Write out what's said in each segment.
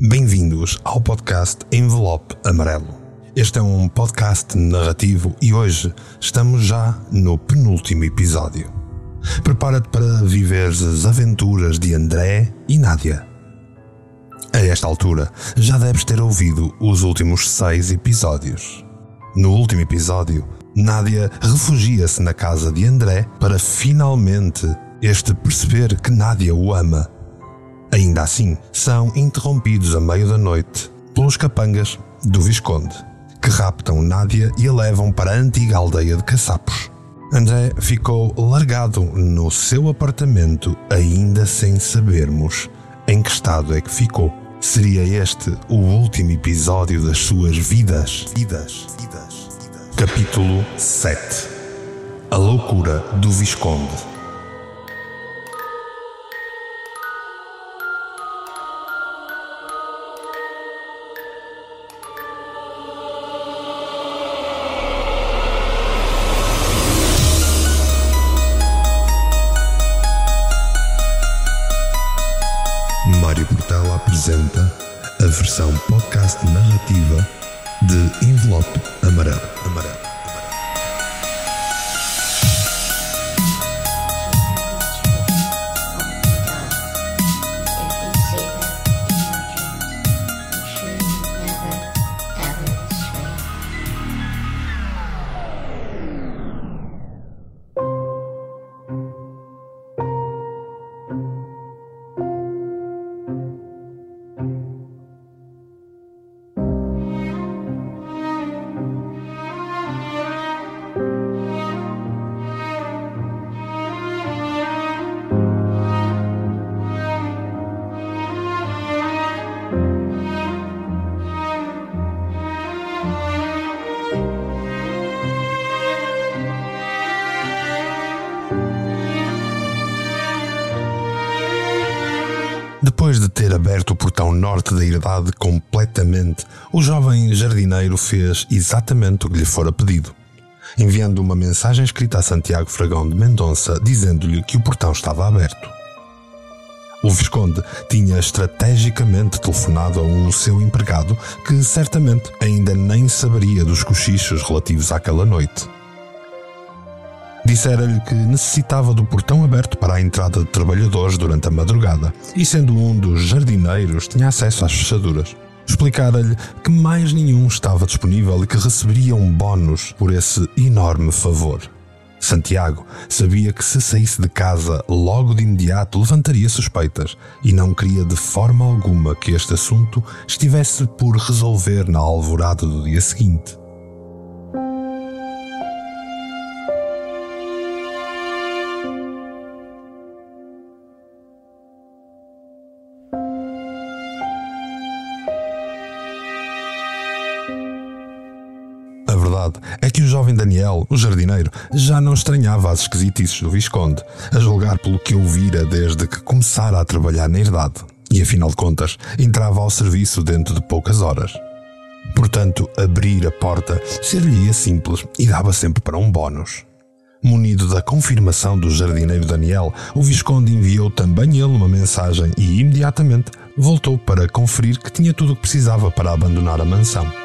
Bem-vindos ao podcast Envelope Amarelo. Este é um podcast narrativo e hoje estamos já no penúltimo episódio. Prepara-te para viver as aventuras de André e Nádia. A esta altura, já deves ter ouvido os últimos seis episódios. No último episódio, Nádia refugia-se na casa de André para finalmente este perceber que Nádia o ama Ainda assim, são interrompidos a meio da noite pelos capangas do Visconde, que raptam Nádia e a levam para a antiga aldeia de caçapos. André ficou largado no seu apartamento, ainda sem sabermos em que estado é que ficou. Seria este o último episódio das suas vidas? Vidas. vidas. Capítulo 7 A loucura do Visconde. Apresenta a versão podcast narrativa de Envelope Amarelo. Amarelo. Norte da herdade completamente, o jovem jardineiro fez exatamente o que lhe fora pedido. Enviando uma mensagem escrita a Santiago Fragão de Mendonça dizendo-lhe que o portão estava aberto. O Visconde tinha estrategicamente telefonado a um seu empregado que certamente ainda nem saberia dos cochichos relativos àquela noite. Dissera-lhe que necessitava do portão aberto para a entrada de trabalhadores durante a madrugada e, sendo um dos jardineiros, tinha acesso às fechaduras. Explicara-lhe que mais nenhum estava disponível e que receberia um bónus por esse enorme favor. Santiago sabia que se saísse de casa logo de imediato levantaria suspeitas e não queria de forma alguma que este assunto estivesse por resolver na alvorada do dia seguinte. Daniel, o jardineiro, já não estranhava as esquisitices do Visconde, a julgar pelo que ouvira desde que começara a trabalhar na herdade, e afinal de contas, entrava ao serviço dentro de poucas horas. Portanto, abrir a porta ser-lhe simples e dava sempre para um bónus. Munido da confirmação do jardineiro Daniel, o Visconde enviou também ele uma mensagem e imediatamente voltou para conferir que tinha tudo o que precisava para abandonar a mansão.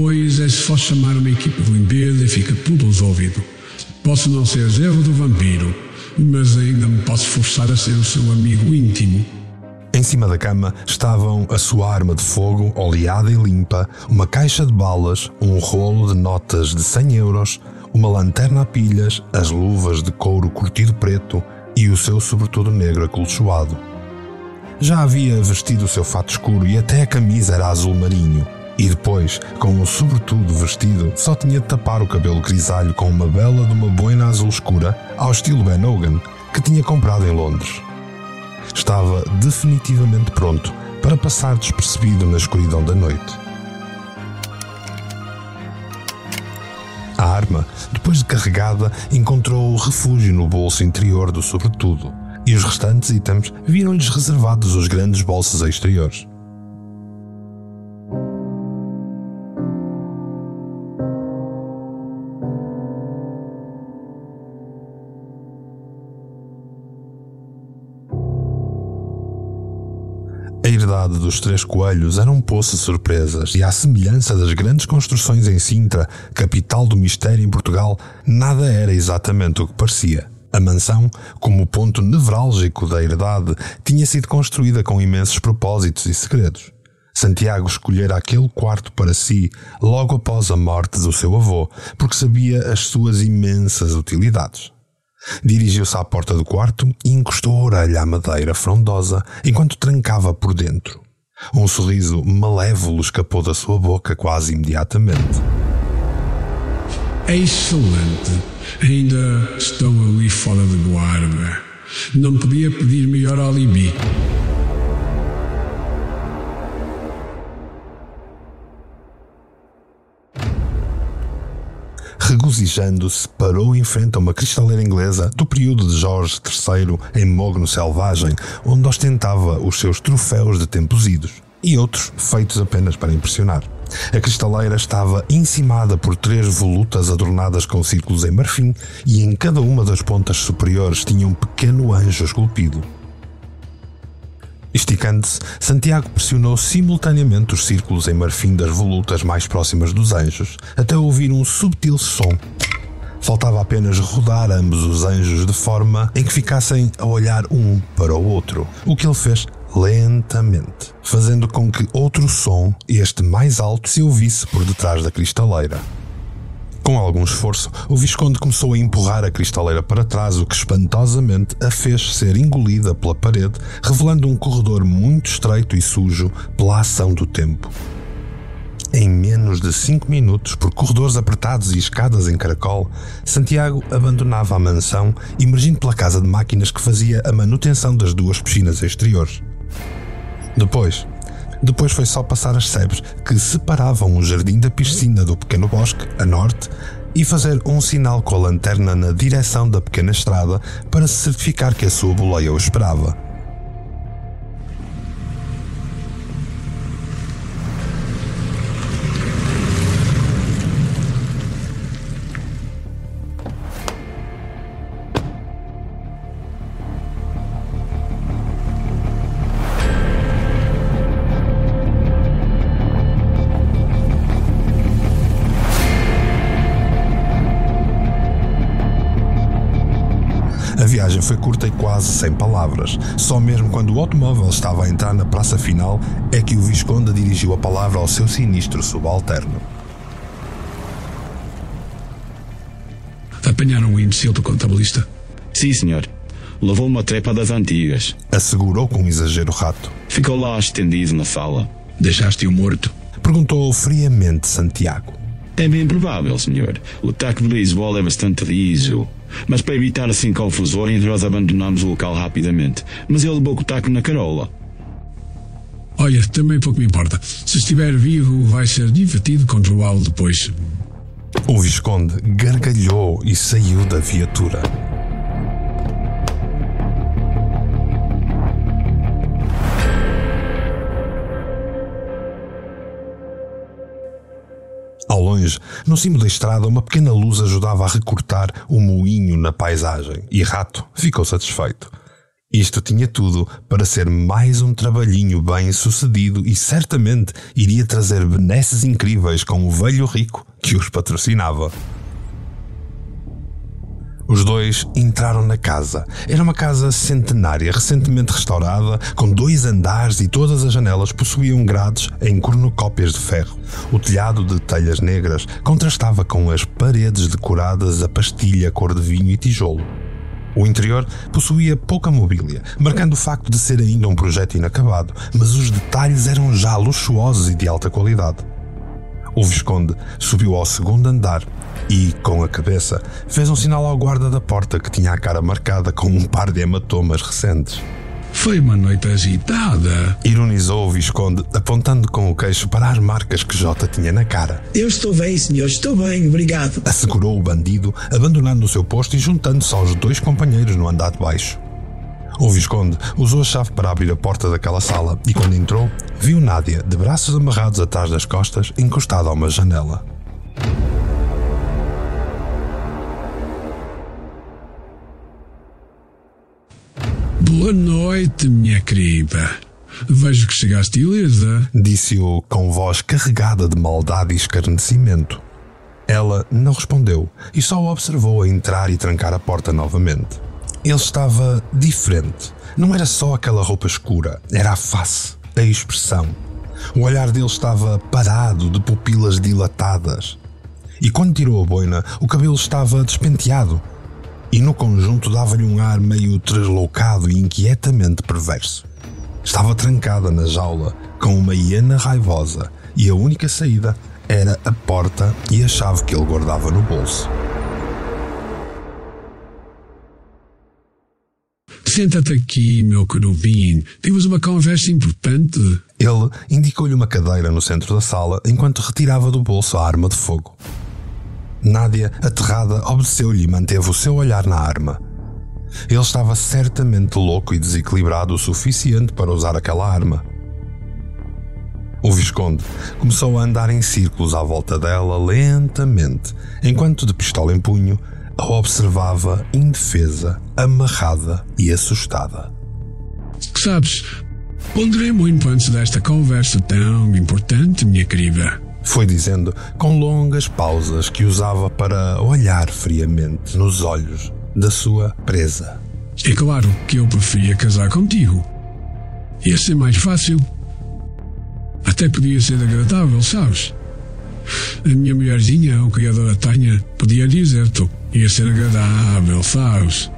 Depois é só chamar uma equipa de limpeza e fica tudo resolvido. Posso não ser erro do vampiro, mas ainda me posso forçar a ser o seu amigo íntimo. Em cima da cama estavam a sua arma de fogo, oleada e limpa, uma caixa de balas, um rolo de notas de 100 euros, uma lanterna a pilhas, as luvas de couro curtido preto e o seu sobretudo negro acolchoado. Já havia vestido o seu fato escuro e até a camisa era azul marinho. E depois, com o sobretudo vestido, só tinha de tapar o cabelo grisalho com uma bela de uma boina azul escura, ao estilo Ben Hogan, que tinha comprado em Londres. Estava definitivamente pronto para passar despercebido na escuridão da noite. A arma, depois de carregada, encontrou refúgio no bolso interior do sobretudo, e os restantes itens viram-lhes reservados os grandes bolsos exteriores. Dos Três Coelhos era um poço de surpresas, e à semelhança das grandes construções em Sintra, capital do mistério em Portugal, nada era exatamente o que parecia. A mansão, como ponto nevrálgico da herdade, tinha sido construída com imensos propósitos e segredos. Santiago escolhera aquele quarto para si logo após a morte do seu avô, porque sabia as suas imensas utilidades. Dirigiu-se à porta do quarto e encostou a orelha à madeira frondosa enquanto trancava por dentro. Um sorriso malévolo escapou da sua boca quase imediatamente. É excelente. Ainda estão ali fora de guarda. Não podia pedir melhor alibi. Regozijando-se, parou em frente a uma cristaleira inglesa do período de Jorge III em Mogno Selvagem, onde ostentava os seus troféus de tempos idos, e outros feitos apenas para impressionar. A cristaleira estava encimada por três volutas adornadas com círculos em marfim, e em cada uma das pontas superiores tinha um pequeno anjo esculpido. Esticando-se, Santiago pressionou simultaneamente os círculos em marfim das volutas mais próximas dos anjos, até ouvir um subtil som. Faltava apenas rodar ambos os anjos de forma em que ficassem a olhar um para o outro, o que ele fez lentamente, fazendo com que outro som, este mais alto, se ouvisse por detrás da cristaleira. Com algum esforço, o Visconde começou a empurrar a cristaleira para trás, o que espantosamente a fez ser engolida pela parede, revelando um corredor muito estreito e sujo pela ação do tempo. Em menos de cinco minutos, por corredores apertados e escadas em caracol, Santiago abandonava a mansão, emergindo pela casa de máquinas que fazia a manutenção das duas piscinas exteriores. Depois, depois foi só passar as sebes que separavam o jardim da piscina do pequeno bosque, a norte, e fazer um sinal com a lanterna na direção da pequena estrada para se certificar que a sua boleia o esperava. Viagem foi curta e quase sem palavras. Só mesmo quando o automóvel estava a entrar na praça final é que o Visconde dirigiu a palavra ao seu sinistro subalterno. Apanharam o imbecil do contabilista? Sim, senhor. Levou uma trepa das antigas. Assegurou com um exagero rato. Ficou lá estendido na sala. Deixaste-o morto? Perguntou friamente Santiago. É bem provável, senhor. O taco de beisebol é bastante liso. Mas para evitar assim confusões, nós abandonamos o local rapidamente. Mas ele levou o taco na carola. Olha, também pouco me importa. Se estiver vivo, vai ser divertido controlá-lo depois. O Visconde gargalhou e saiu da viatura. Ao longe, no cimo da estrada, uma pequena luz ajudava a recortar o moinho na paisagem, e Rato ficou satisfeito. Isto tinha tudo para ser mais um trabalhinho bem sucedido e certamente iria trazer benesses incríveis com o velho rico que os patrocinava. Os dois entraram na casa. Era uma casa centenária, recentemente restaurada, com dois andares e todas as janelas possuíam grades em cornucópias de ferro. O telhado de telhas negras contrastava com as paredes decoradas a pastilha cor de vinho e tijolo. O interior possuía pouca mobília, marcando o facto de ser ainda um projeto inacabado, mas os detalhes eram já luxuosos e de alta qualidade. O Visconde subiu ao segundo andar e, com a cabeça, fez um sinal ao guarda da porta que tinha a cara marcada com um par de hematomas recentes. Foi uma noite agitada. Ironizou o Visconde, apontando com o queixo para as marcas que Jota tinha na cara. Eu estou bem, senhor, estou bem, obrigado. Assegurou o bandido, abandonando o seu posto e juntando-se aos dois companheiros no andar de baixo. O Visconde usou a chave para abrir a porta daquela sala e, quando entrou, viu Nádia, de braços amarrados atrás das costas, encostada a uma janela. Boa noite, minha querida. Vejo que chegaste ilesa. Disse-o com voz carregada de maldade e escarnecimento. Ela não respondeu e só o observou a entrar e trancar a porta novamente. Ele estava diferente. Não era só aquela roupa escura, era a face, a expressão. O olhar dele estava parado, de pupilas dilatadas. E quando tirou a boina, o cabelo estava despenteado. E no conjunto dava-lhe um ar meio tresloucado e inquietamente perverso. Estava trancada na jaula, com uma hiena raivosa, e a única saída era a porta e a chave que ele guardava no bolso. Senta-te aqui, meu querubim. Temos uma conversa importante. Ele indicou-lhe uma cadeira no centro da sala enquanto retirava do bolso a arma de fogo. Nádia, aterrada, obedeceu-lhe e manteve o seu olhar na arma. Ele estava certamente louco e desequilibrado o suficiente para usar aquela arma. O Visconde começou a andar em círculos à volta dela lentamente, enquanto de pistola em punho a observava indefesa, amarrada e assustada. Sabes, ponderei muito antes desta conversa tão importante, minha querida. Foi dizendo com longas pausas que usava para olhar friamente nos olhos da sua presa. É claro que eu preferia casar contigo. Ia ser mais fácil. Até podia ser agradável, sabes? A minha mulherzinha, o criador da Tanha, podia dizer-te. Ia ser agradável, sabes?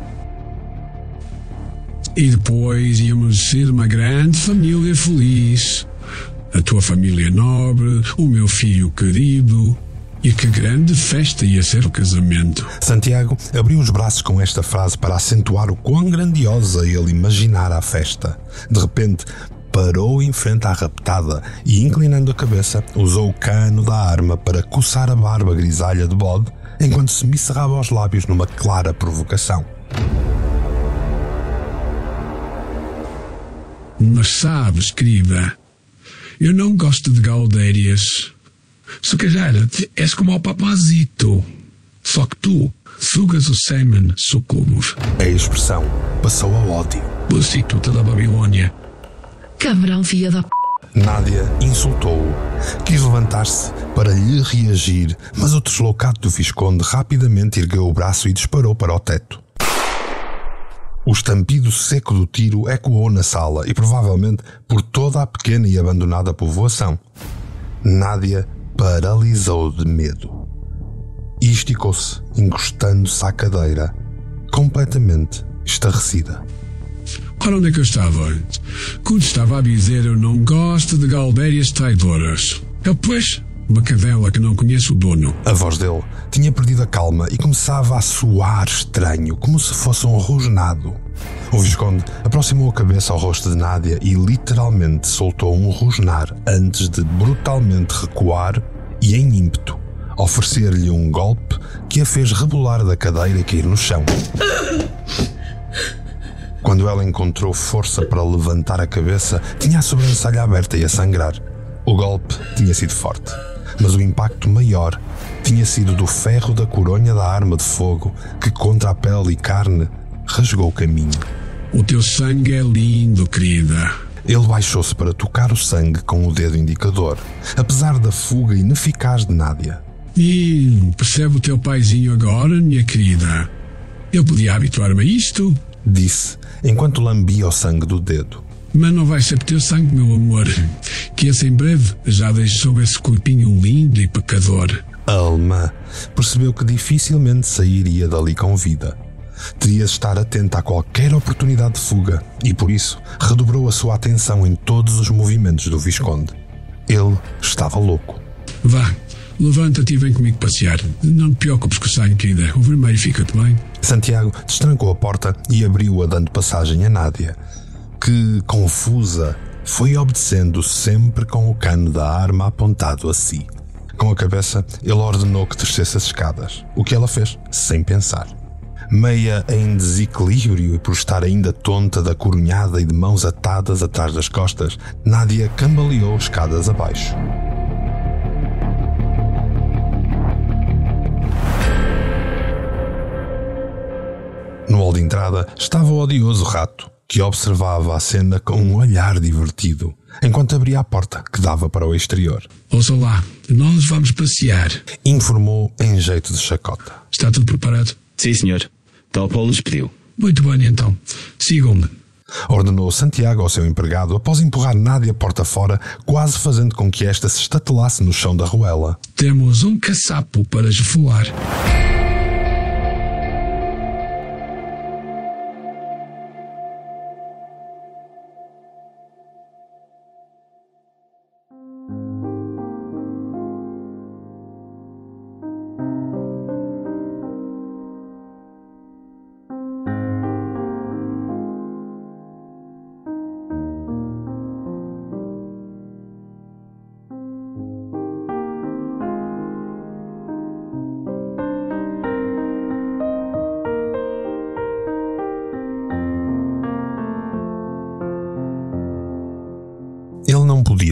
E depois íamos ser uma grande família feliz. A tua família nobre, o meu filho querido. E que grande festa ia ser o casamento. Santiago abriu os braços com esta frase para acentuar o quão grandiosa ele imaginara a festa. De repente, parou em frente à raptada e, inclinando a cabeça, usou o cano da arma para coçar a barba grisalha de bode enquanto se me cerrava os lábios numa clara provocação. Mas sabes, querida, eu não gosto de galdérias. Se calhar és como o papazito. Só que tu sugas o sêmen sucubus. A expressão passou a ódio. Prostituta da Babilônia. Cabrão, filha da p. Nádia insultou-o. Quis levantar-se para lhe reagir, mas o deslocado do Visconde rapidamente ergueu o braço e disparou para o teto. O estampido seco do tiro ecoou na sala e provavelmente por toda a pequena e abandonada povoação. Nádia paralisou de medo. E esticou-se, encostando-se à cadeira, completamente estarrecida. Ora, onde é que eu estava? Quando estava a dizer eu não gosto de galdérias traidoras. Eu, pois, uma cadela que não conhece o dono. A voz dele tinha perdido a calma e começava a soar estranho, como se fosse um rosnado. O Visconde aproximou a cabeça ao rosto de Nádia e literalmente soltou um rosnar antes de brutalmente recuar e, em ímpeto, oferecer-lhe um golpe que a fez rebolar da cadeira e cair no chão. Quando ela encontrou força para levantar a cabeça, tinha a sobrancelha aberta e a sangrar. O golpe tinha sido forte, mas o impacto maior tinha sido do ferro da coronha da arma de fogo que, contra a pele e carne, rasgou o caminho. O teu sangue é lindo, querida. Ele baixou-se para tocar o sangue com o dedo indicador, apesar da fuga ineficaz de Nádia. E percebe o teu paizinho agora, minha querida? Eu podia habituar-me a isto, Disse, enquanto lambia o sangue do dedo. Mas não vai ser por teu sangue, meu amor, que esse em breve já deixou esse corpinho lindo e pecador. A alemã percebeu que dificilmente sairia dali com vida. teria de estar atento a qualquer oportunidade de fuga e, por isso, redobrou a sua atenção em todos os movimentos do Visconde. Ele estava louco. Vá, levanta-te e vem comigo passear. Não te preocupes que saio que ainda. O vermelho fica-te bem. Santiago destrancou a porta e abriu-a dando passagem a Nádia, que, confusa, foi obedecendo sempre com o cano da arma apontado a si. Com a cabeça, ele ordenou que descesse as escadas, o que ela fez sem pensar. Meia em desequilíbrio e por estar ainda tonta da corunhada e de mãos atadas atrás das costas, Nádia cambaleou escadas abaixo. No hall de entrada estava o odioso rato, que observava a cena com um olhar divertido, enquanto abria a porta que dava para o exterior. Ouça lá, nós vamos passear. Informou em jeito de chacota. Está tudo preparado? Sim, senhor. Tal lhes pediu. Muito bem, então. Sigam-me. Ordenou Santiago ao seu empregado após empurrar Nádia porta fora, quase fazendo com que esta se estatelasse no chão da ruela. Temos um caçapo para esfolar.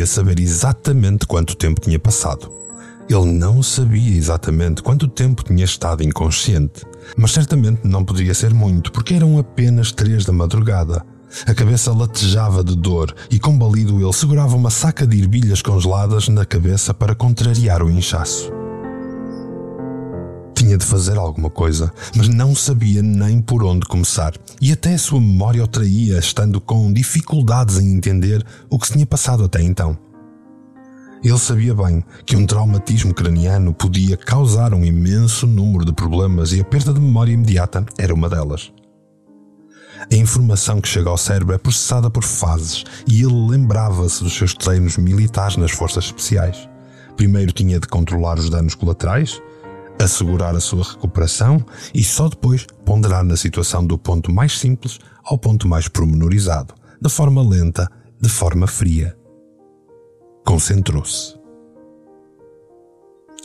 Podia saber exatamente quanto tempo tinha passado. Ele não sabia exatamente quanto tempo tinha estado inconsciente, mas certamente não poderia ser muito, porque eram apenas três da madrugada. A cabeça latejava de dor e, combalido, ele segurava uma saca de ervilhas congeladas na cabeça para contrariar o inchaço. Tinha de fazer alguma coisa, mas não sabia nem por onde começar, e até a sua memória o traía, estando com dificuldades em entender o que se tinha passado até então. Ele sabia bem que um traumatismo craniano podia causar um imenso número de problemas e a perda de memória imediata era uma delas. A informação que chega ao cérebro é processada por fases e ele lembrava-se dos seus treinos militares nas forças especiais. Primeiro tinha de controlar os danos colaterais, assegurar a sua recuperação e só depois ponderar na situação do ponto mais simples ao ponto mais promenorizado, de forma lenta, de forma fria. Concentrou-se.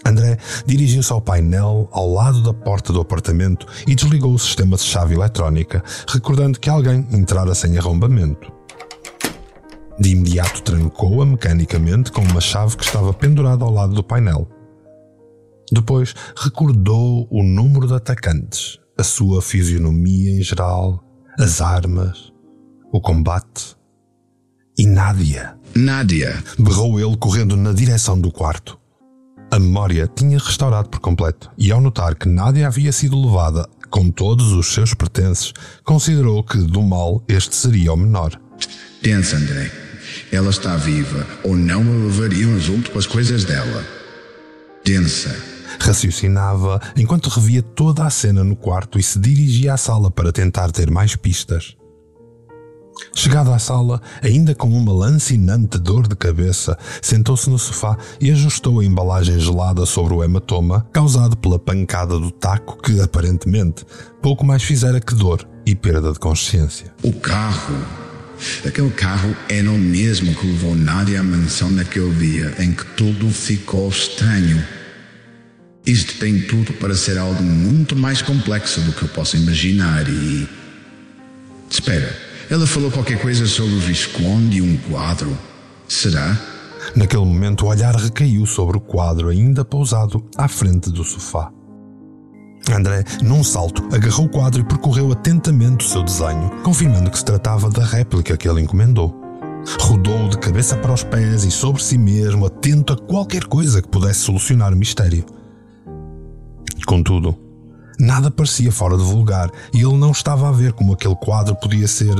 André dirigiu-se ao painel ao lado da porta do apartamento e desligou o sistema de chave eletrónica, recordando que alguém entrara sem arrombamento. De imediato trancou-a mecanicamente com uma chave que estava pendurada ao lado do painel. Depois recordou o número de atacantes, a sua fisionomia em geral, as armas, o combate. E Nádia. Nádia. Berrou ele correndo na direção do quarto. A memória tinha restaurado por completo, e ao notar que Nádia havia sido levada com todos os seus pertences, considerou que do mal este seria o menor. Pensa, André. Ela está viva, ou não a levariam junto com as coisas dela. Pensa. Raciocinava enquanto revia toda a cena no quarto e se dirigia à sala para tentar ter mais pistas. Chegado à sala, ainda com uma lancinante dor de cabeça, sentou-se no sofá e ajustou a embalagem gelada sobre o hematoma causado pela pancada do taco que, aparentemente, pouco mais fizera que dor e perda de consciência. O carro. Aquele carro era o mesmo que levou Nádia à mansão naquele dia em que tudo ficou estranho. Isto tem tudo para ser algo muito mais complexo do que eu posso imaginar e. Espera. Ela falou qualquer coisa sobre o Visconde e um quadro. Será? Naquele momento, o olhar recaiu sobre o quadro ainda pousado à frente do sofá. André, num salto, agarrou o quadro e percorreu atentamente o seu desenho, confirmando que se tratava da réplica que ele encomendou. Rodou de cabeça para os pés e sobre si mesmo, atento a qualquer coisa que pudesse solucionar o mistério. Contudo, Nada parecia fora de vulgar e ele não estava a ver como aquele quadro podia ser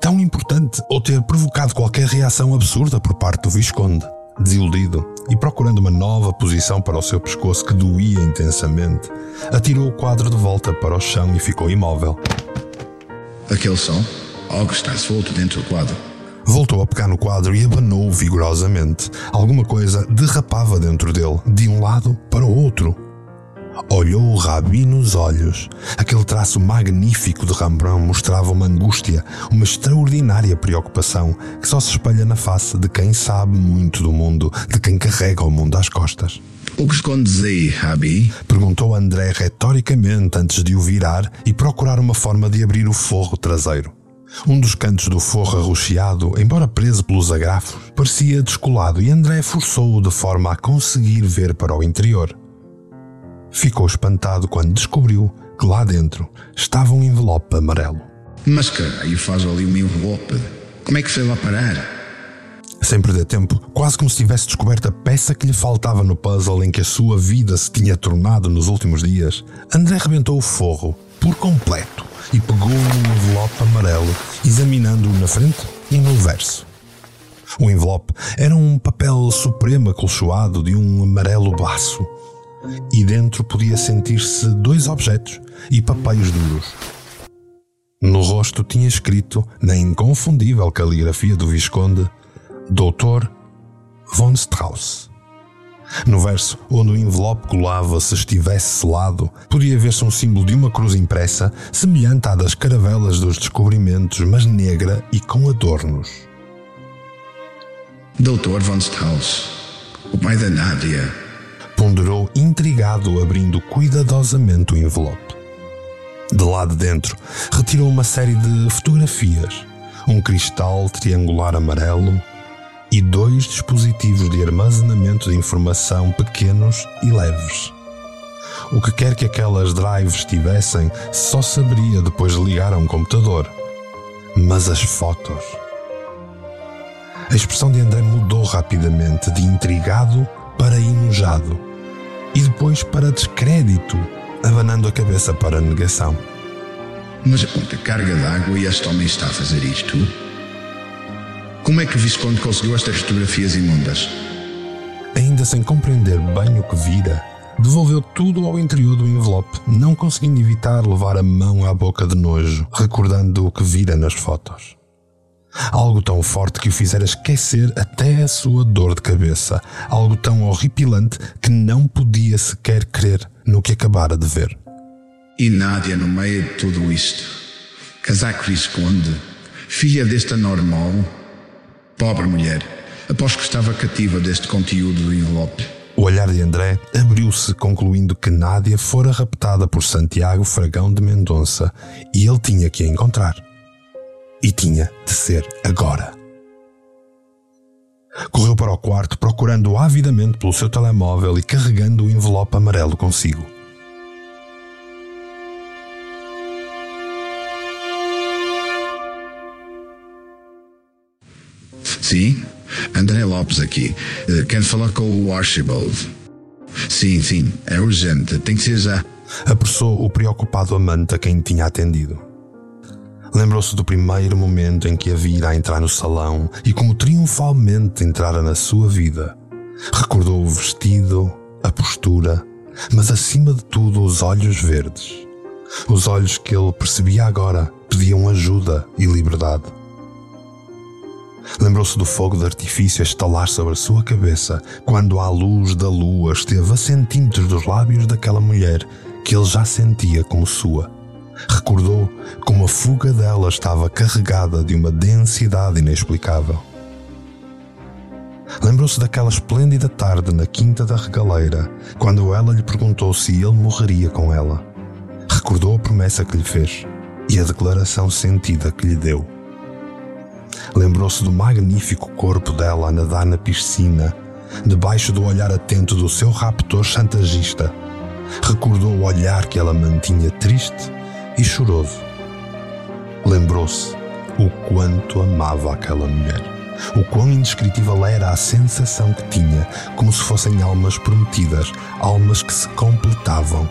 tão importante ou ter provocado qualquer reação absurda por parte do Visconde. Desiludido e procurando uma nova posição para o seu pescoço que doía intensamente, atirou o quadro de volta para o chão e ficou imóvel. Aquele som? Algo está solto dentro do quadro. Voltou a pegar no quadro e abanou vigorosamente. Alguma coisa derrapava dentro dele, de um lado para o outro. Olhou o Rabi nos olhos. Aquele traço magnífico de Rembrandt mostrava uma angústia, uma extraordinária preocupação que só se espelha na face de quem sabe muito do mundo, de quem carrega o mundo às costas. O que escondes aí, Rabi? Perguntou André retoricamente antes de o virar e procurar uma forma de abrir o forro traseiro. Um dos cantos do forro arroxeado, embora preso pelos agrafos, parecia descolado e André forçou-o de forma a conseguir ver para o interior. Ficou espantado quando descobriu que lá dentro estava um envelope amarelo. Mas caralho, faz ali um envelope. Como é que foi lá parar? Sem perder tempo, quase como se tivesse descoberto a peça que lhe faltava no puzzle em que a sua vida se tinha tornado nos últimos dias, André rebentou o forro por completo e pegou no envelope amarelo, examinando-o na frente e no verso. O envelope era um papel supremo acolchoado de um amarelo baço, e dentro podia sentir-se dois objetos e papéis duros. No rosto tinha escrito, na inconfundível caligrafia do Visconde, Doutor von Strauss. No verso, onde o envelope colava se estivesse selado, podia ver-se um símbolo de uma cruz impressa, semelhante à das caravelas dos descobrimentos, mas negra e com adornos. Doutor von Strauss, o pai da Nádia, ponderou intrigado, abrindo cuidadosamente o envelope. De lá de dentro, retirou uma série de fotografias, um cristal triangular amarelo e dois dispositivos de armazenamento de informação pequenos e leves. O que quer que aquelas drives tivessem, só saberia depois de ligar a um computador. Mas as fotos. A expressão de André mudou rapidamente de intrigado para enojado e depois para descrédito, abanando a cabeça para a negação. Mas a quanta carga d'água e este homem está a fazer isto? Como é que o Visconde conseguiu estas fotografias imundas? Ainda sem compreender bem o que vira, devolveu tudo ao interior do envelope, não conseguindo evitar levar a mão à boca de nojo, recordando o que vira nas fotos. Algo tão forte que o fizera esquecer até a sua dor de cabeça. Algo tão horripilante que não podia sequer crer no que acabara de ver. E Nádia, no meio de tudo isto, casaco Visconde, filha desta normal, pobre mulher, após que estava cativa deste conteúdo do envelope. O olhar de André abriu-se, concluindo que Nádia fora raptada por Santiago Fragão de Mendonça e ele tinha que a encontrar. E tinha de ser agora. Correu para o quarto, procurando avidamente pelo seu telemóvel e carregando o envelope amarelo consigo. Sim? André Lopes aqui. Uh, quero falar com o Archibald. Sim, sim, é urgente, tem que ser já. Apressou o preocupado amante a quem tinha atendido. Lembrou-se do primeiro momento em que a vira a entrar no salão e como triunfalmente entrara na sua vida. Recordou o vestido, a postura, mas acima de tudo os olhos verdes. Os olhos que ele percebia agora pediam ajuda e liberdade. Lembrou-se do fogo de artifício a estalar sobre a sua cabeça quando a luz da lua esteve a centímetros dos lábios daquela mulher que ele já sentia como sua. Recordou como a fuga dela estava carregada de uma densidade inexplicável. Lembrou-se daquela esplêndida tarde na Quinta da Regaleira, quando ela lhe perguntou se ele morreria com ela. Recordou a promessa que lhe fez e a declaração sentida que lhe deu. Lembrou-se do magnífico corpo dela a nadar na piscina, debaixo do olhar atento do seu raptor chantagista. Recordou o olhar que ela mantinha triste e choroso. Lembrou-se o quanto amava aquela mulher, o quão indescritível era a sensação que tinha, como se fossem almas prometidas, almas que se completavam.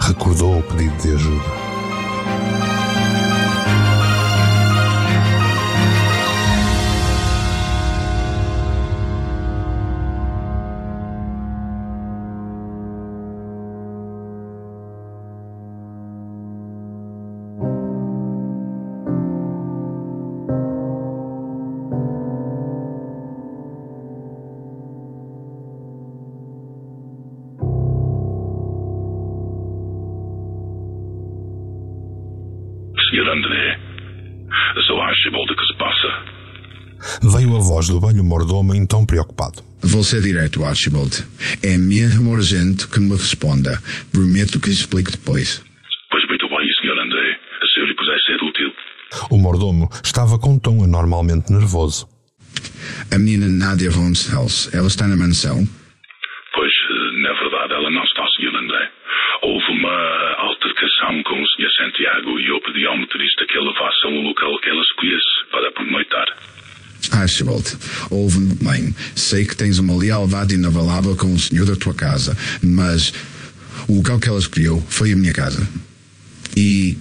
Recordou o pedido de ajuda. Sou Archibald, que se passa? Veio a voz do velho mordomo em tom preocupado. Vou ser direto, Archibald. É mesmo urgente que me responda. Prometo que explico depois. Pois muito bem, Sr. André. Se eu lhe puder ser útil. O mordomo estava com um tom anormalmente nervoso. A menina Nadia von Stels, ela está na mansão? Archibald, ouve-me bem. Sei que tens uma lealdade inabalável com o senhor da tua casa, mas o local que ela escolheu foi a minha casa. E.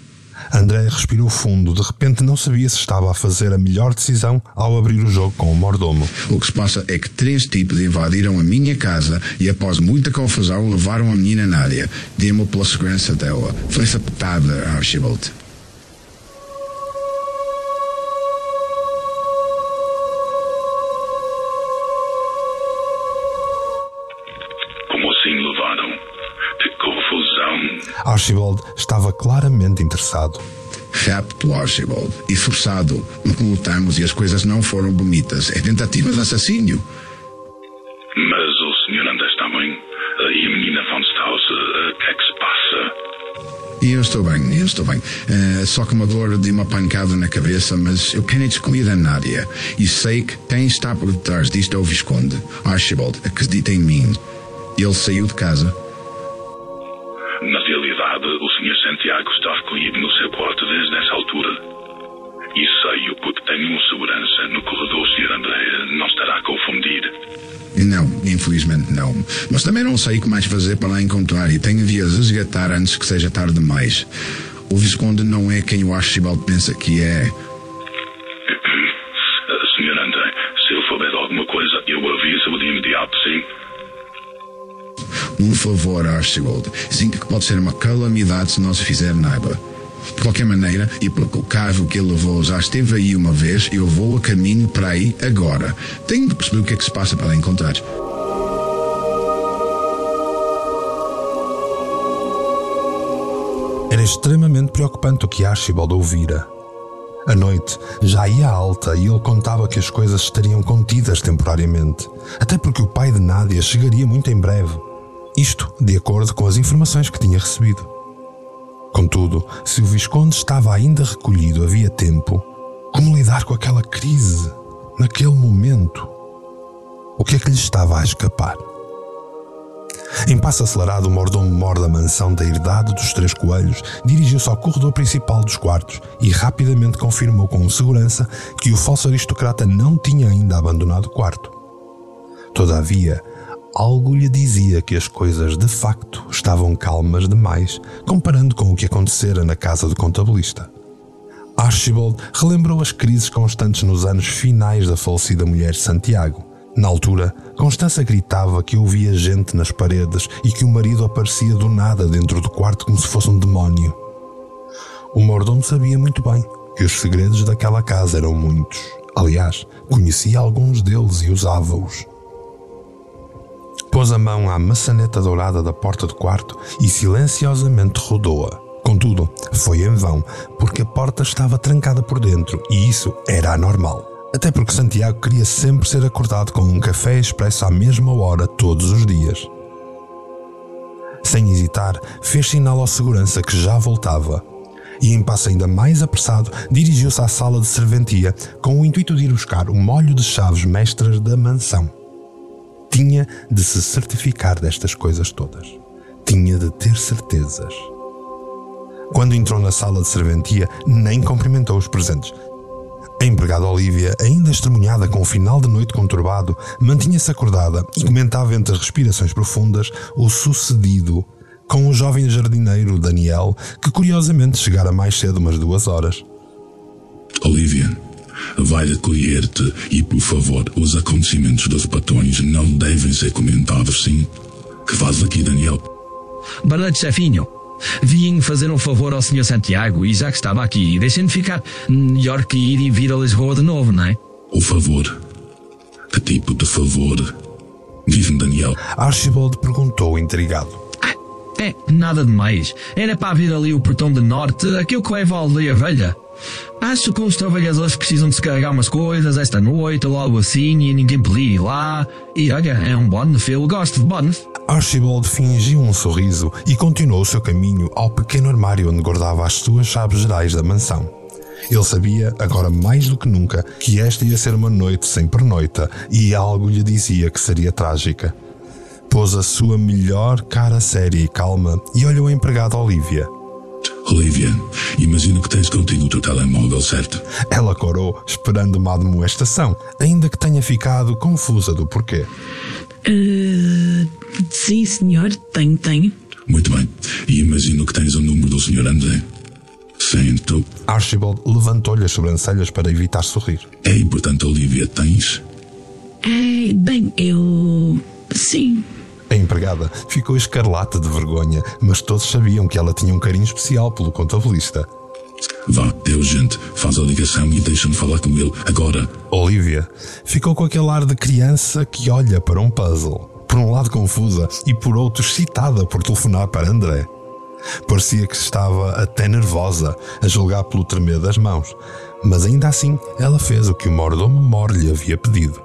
André respirou fundo. De repente não sabia se estava a fazer a melhor decisão ao abrir o jogo com o mordomo. O que se passa é que três tipos invadiram a minha casa e, após muita confusão, levaram a menina Nádia. Demo pela segurança dela. Foi sabotada, Archibald. Archibald estava claramente interessado. Rapto, Archibald, e forçado. Lutamos e as coisas não foram bonitas. É tentativa de assassínio. Mas o Sr. André está bem. E a menina von Strauss, o que é que se passa? Eu estou bem, eu estou bem. Uh, só com uma dor de uma pancada na cabeça, mas eu quero excluir a Nádia. E sei que quem está por detrás disto é o Visconde. Archibald, acredita em mim. Ele saiu de casa Mas também não sei o que mais fazer para lá encontrar e tenho de as resgatar antes que seja tarde demais. O Visconde não é quem o Archibald pensa que é. Sr. André, se eu souber alguma coisa, eu aviso de imediato, sim? Um favor, Archibald. Sinto que pode ser uma calamidade se não se fizer nada. De qualquer maneira, e porque o carro que ele levou já esteve aí uma vez, eu vou a caminho para aí agora. Tenho de perceber o que é que se passa para encontrar. Extremamente preocupante o que Archibald ouvira. A noite já ia alta e ele contava que as coisas estariam contidas temporariamente, até porque o pai de Nádia chegaria muito em breve. Isto de acordo com as informações que tinha recebido. Contudo, se o Visconde estava ainda recolhido havia tempo, como lidar com aquela crise, naquele momento? O que é que lhe estava a escapar? Em passo acelerado, o mordomo-mor da mansão da herdade dos Três Coelhos dirigiu-se ao corredor principal dos quartos e rapidamente confirmou com segurança que o falso aristocrata não tinha ainda abandonado o quarto. Todavia, algo lhe dizia que as coisas de facto estavam calmas demais, comparando com o que acontecera na casa do contabilista. Archibald relembrou as crises constantes nos anos finais da falecida mulher Santiago. Na altura, Constança gritava que ouvia gente nas paredes e que o marido aparecia do nada dentro do quarto como se fosse um demónio. O mordomo sabia muito bem que os segredos daquela casa eram muitos. Aliás, conhecia alguns deles e usava-os. Pôs a mão à maçaneta dourada da porta do quarto e silenciosamente rodou-a. Contudo, foi em vão, porque a porta estava trancada por dentro e isso era anormal. Até porque Santiago queria sempre ser acordado com um café expresso à mesma hora todos os dias. Sem hesitar, fez sinal ao segurança que já voltava e, em passo ainda mais apressado, dirigiu-se à sala de serventia com o intuito de ir buscar o molho de chaves mestras da mansão. Tinha de se certificar destas coisas todas. Tinha de ter certezas. Quando entrou na sala de serventia, nem cumprimentou os presentes. A empregada Olivia, ainda estremunhada com o final de noite conturbado, mantinha-se acordada e comentava entre respirações profundas o sucedido com o jovem jardineiro Daniel, que curiosamente chegara mais cedo umas duas horas. Olivia, vai recolher-te e, por favor, os acontecimentos dos patrões não devem ser comentados, sim? Que faz aqui, Daniel? Boa noite, chefinho. Vim fazer um favor ao Sr. Santiago e já que estava aqui, deixem-me ficar melhor que ir e vir a Lisboa de novo, não é? O favor? Que tipo de favor? Diz-me, Daniel. Archibald perguntou, intrigado. É, nada demais. Era para vir ali o portão de norte, aquilo que leva à aldeia velha. Acho que os trabalhadores precisam de se carregar umas coisas esta noite algo assim e ninguém podia ir lá. E olha, é um bónus, eu gosto de bónus. Archibald fingiu um sorriso e continuou o seu caminho ao pequeno armário onde guardava as suas chaves gerais da mansão. Ele sabia, agora mais do que nunca, que esta ia ser uma noite sem pernoita e algo lhe dizia que seria trágica. Pôs a sua melhor cara séria e calma e olhou a empregada Olivia. Olivia, imagino que tens contigo o teu telemóvel, certo? Ela corou, esperando uma admoestação, ainda que tenha ficado confusa do porquê. Uh, sim, senhor, tenho, tenho. Muito bem. E imagino que tens o número do Sr. André. Sento. Archibald levantou-lhe as sobrancelhas para evitar sorrir. É importante, Olivia, tens? É, bem, eu. Sim. A empregada ficou escarlata de vergonha, mas todos sabiam que ela tinha um carinho especial pelo contabilista. Vá, é urgente. Faz a ligação e deixa-me falar com ele agora. Olivia ficou com aquele ar de criança que olha para um puzzle. Por um lado confusa e por outro excitada por telefonar para André. Parecia que estava até nervosa, a julgar pelo tremer das mãos, mas ainda assim ela fez o que o mordomo Mor lhe havia pedido.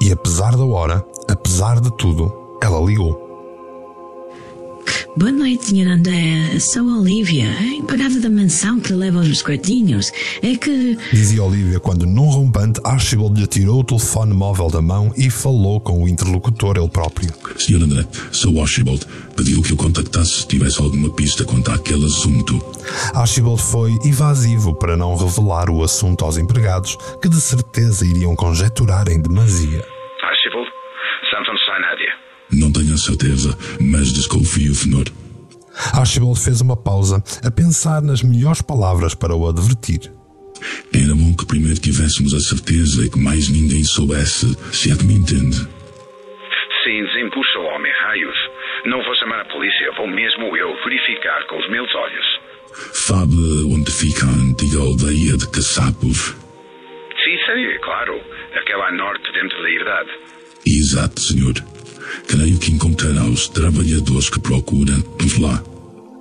E apesar da hora, apesar de tudo, ela ligou. Boa noite, Sr. André. Sou a Olivia, a empregada da mansão que leva os biscoitinhos. É que. Dizia Olivia quando, num rompante, Archibald lhe tirou o telefone móvel da mão e falou com o interlocutor ele próprio. Sr. André, sou Archibald. Pediu que eu contactasse se tivesse alguma pista quanto àquele assunto. Archibald foi evasivo para não revelar o assunto aos empregados, que de certeza iriam conjecturar em demasia. Não tenho a certeza, mas desconfio, Fenor. Archibald fez uma pausa a pensar nas melhores palavras para o advertir. Era bom que primeiro tivéssemos a certeza e que mais ninguém soubesse, se é que me entende. Sim, desempuxa o homem, raios. Não vou chamar a polícia, vou mesmo eu verificar com os meus olhos. Sabe onde fica a antiga aldeia de Caçapos? Sim, sei, claro. Aquela a norte dentro da herdade. Exato, senhor. Creio que encontrará os trabalhadores que procura por lá.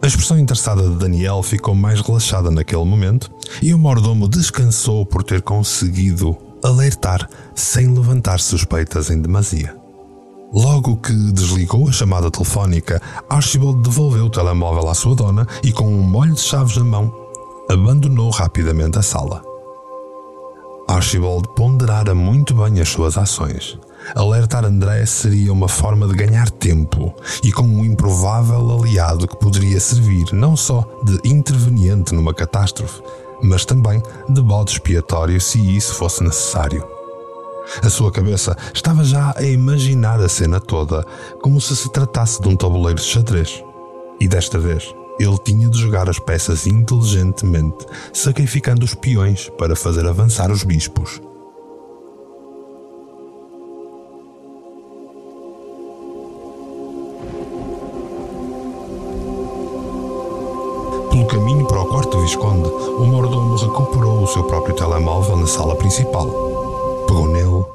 A expressão interessada de Daniel ficou mais relaxada naquele momento e o mordomo descansou por ter conseguido alertar sem levantar suspeitas em demasia. Logo que desligou a chamada telefónica, Archibald devolveu o telemóvel à sua dona e, com um molho de chaves na mão, abandonou rapidamente a sala. Archibald ponderara muito bem as suas ações. Alertar André seria uma forma de ganhar tempo e com um improvável aliado que poderia servir não só de interveniente numa catástrofe, mas também de bode expiatório se isso fosse necessário. A sua cabeça estava já a imaginar a cena toda, como se se tratasse de um tabuleiro de xadrez. E desta vez, ele tinha de jogar as peças inteligentemente, sacrificando os peões para fazer avançar os bispos. Caminho para o quarto Visconde, o mordomo recuperou o seu próprio telemóvel na sala principal. Pegou nele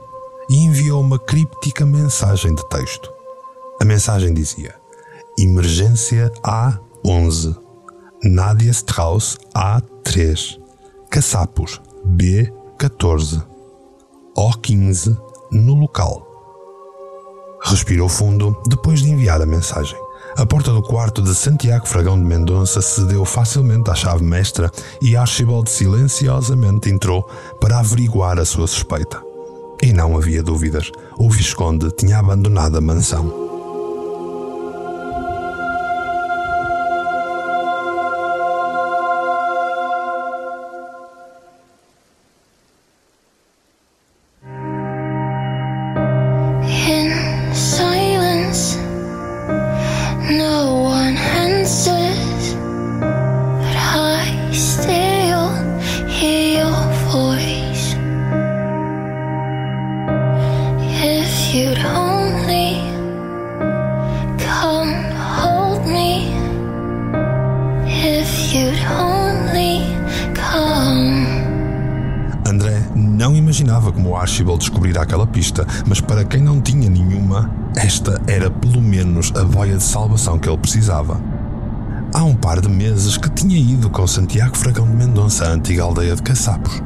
e enviou uma críptica mensagem de texto. A mensagem dizia: Emergência A11, Nadia Strauss A3, Caçapos B14, O15 no local. Respirou fundo depois de enviar a mensagem. A porta do quarto de Santiago Fragão de Mendonça cedeu facilmente à chave mestra e Archibald silenciosamente entrou para averiguar a sua suspeita. E não havia dúvidas, o Visconde tinha abandonado a mansão. Archibald descobriria aquela pista, mas para quem não tinha nenhuma, esta era pelo menos a boia de salvação que ele precisava. há um par de meses que tinha ido com Santiago Fragão de Mendonça à antiga aldeia de Caçapos.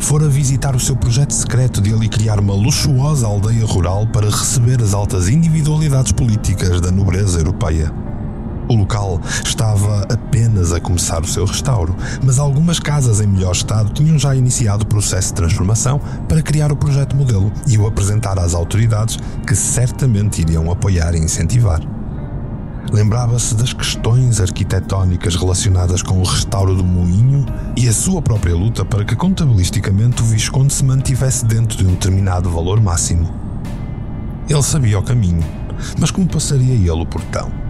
Fora visitar o seu projeto secreto de ali criar uma luxuosa aldeia rural para receber as altas individualidades políticas da nobreza europeia. O local estava apenas a começar o seu restauro, mas algumas casas em melhor estado tinham já iniciado o processo de transformação para criar o projeto modelo e o apresentar às autoridades que certamente iriam apoiar e incentivar. Lembrava-se das questões arquitetónicas relacionadas com o restauro do moinho e a sua própria luta para que contabilisticamente o Visconde se mantivesse dentro de um determinado valor máximo. Ele sabia o caminho, mas como passaria ele o portão?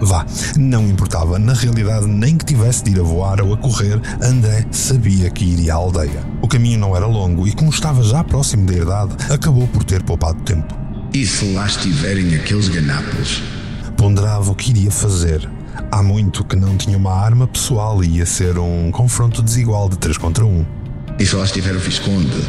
Vá, não importava, na realidade, nem que tivesse de ir a voar ou a correr, André sabia que iria à aldeia. O caminho não era longo e, como estava já próximo da idade, acabou por ter poupado tempo. E se lá estiverem aqueles ganapos? Ponderava o que iria fazer. Há muito que não tinha uma arma pessoal e ia ser um confronto desigual de 3 contra 1. E se lá estiver o Visconde?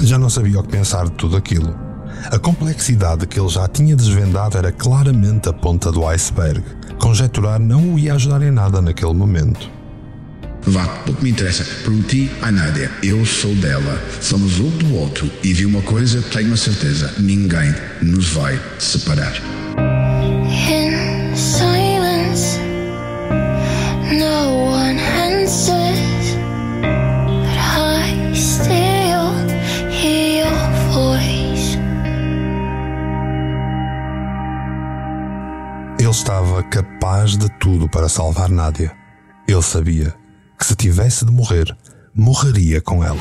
Já não sabia o que pensar de tudo aquilo. A complexidade que ele já tinha desvendado era claramente a ponta do iceberg. Conjeturar não o ia ajudar em nada naquele momento. Vá, pouco me interessa. Prometi à Nádia, eu sou dela. Somos um do outro. E vi uma coisa, tenho a certeza: ninguém nos vai separar. Ele estava capaz de tudo para salvar Nádia. Ele sabia que se tivesse de morrer, morreria com ela.